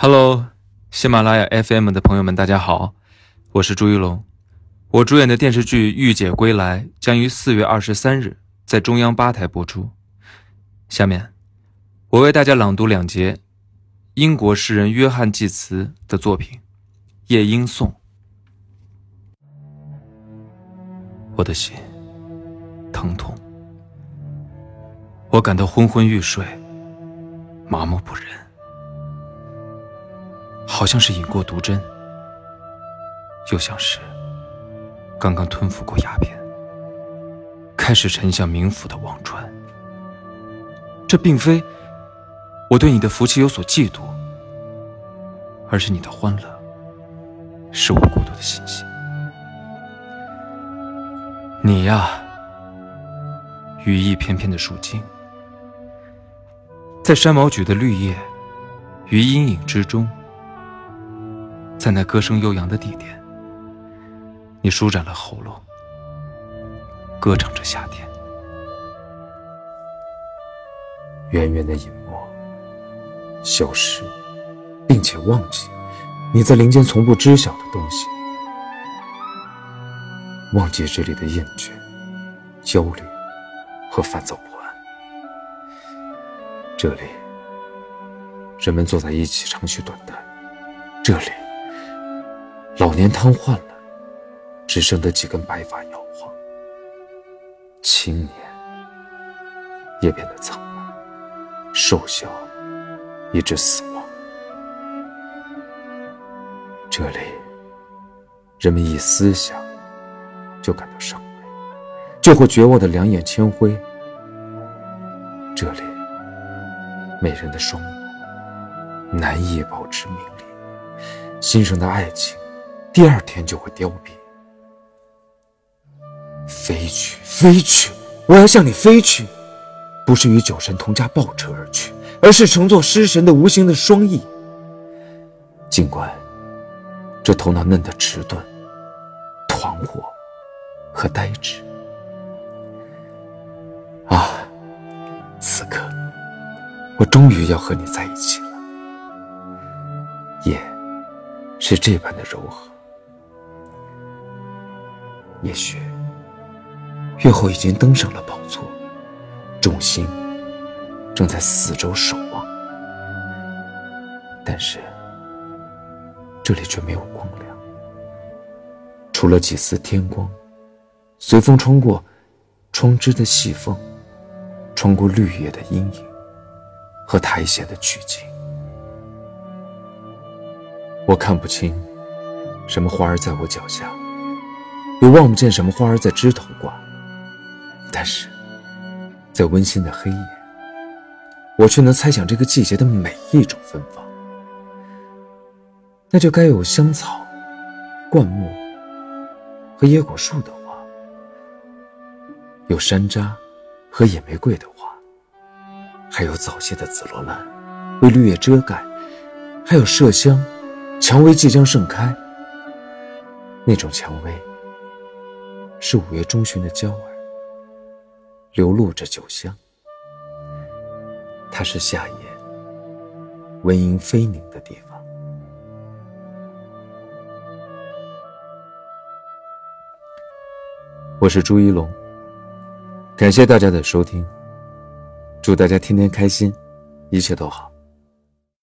Hello，喜马拉雅 FM 的朋友们，大家好，我是朱一龙。我主演的电视剧《御姐归来》将于四月二十三日在中央八台播出。下面，我为大家朗读两节英国诗人约翰·济慈的作品《夜莺颂》。我的心疼痛，我感到昏昏欲睡，麻木不仁，好像是饮过毒针，又像是刚刚吞服过鸦片，开始沉向冥府的忘川。这并非我对你的福气有所嫉妒，而是你的欢乐是我孤独的欣喜。你呀，羽翼翩翩的树精，在山毛榉的绿叶与阴影之中，在那歌声悠扬的地点，你舒展了喉咙，歌唱着夏天。远远的隐没，消失，并且忘记你在林间从不知晓的东西。忘记这里的厌倦、焦虑和烦躁不安。这里，人们坐在一起长吁短叹；这里，老年瘫痪了，只剩得几根白发摇晃；青年也变得苍老、瘦小，以致死亡。这里，人们一思想。就感到伤悲，就会绝望的两眼铅灰。这里，美人的双目难以保持明丽，新生的爱情，第二天就会凋敝。飞去，飞去，我要向你飞去，不是与酒神同驾暴车而去，而是乘坐诗神的无形的双翼。尽管这头脑嫩得迟钝，团火。和呆滞啊！此刻，我终于要和你在一起了。夜是这般的柔和，也许月后已经登上了宝座，众星正在四周守望，但是这里却没有光亮，除了几丝天光。随风穿过窗枝的细缝，穿过绿叶的阴影和苔藓的曲径，我看不清什么花儿在我脚下，也望不见什么花儿在枝头挂。但是，在温馨的黑夜，我却能猜想这个季节的每一种芬芳。那就该有香草、灌木和椰果树的花。有山楂和野玫瑰的花，还有早谢的紫罗兰，为绿叶遮盖；还有麝香，蔷薇即将盛开。那种蔷薇是五月中旬的娇儿，流露着酒香。它是夏夜蚊蝇飞鸣的地方。我是朱一龙。感谢大家的收听，祝大家天天开心，一切都好。